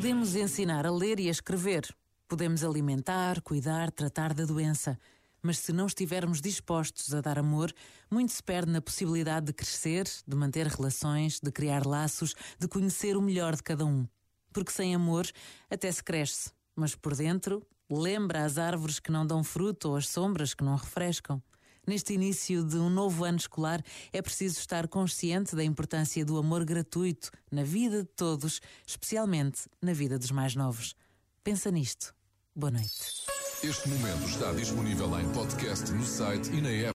Podemos ensinar a ler e a escrever. Podemos alimentar, cuidar, tratar da doença. Mas se não estivermos dispostos a dar amor, muito se perde na possibilidade de crescer, de manter relações, de criar laços, de conhecer o melhor de cada um. Porque sem amor até se cresce, mas por dentro lembra as árvores que não dão fruto ou as sombras que não refrescam. Neste início de um novo ano escolar, é preciso estar consciente da importância do amor gratuito na vida de todos, especialmente na vida dos mais novos. Pensa nisto. Boa noite. Este momento está disponível em podcast no site e na app.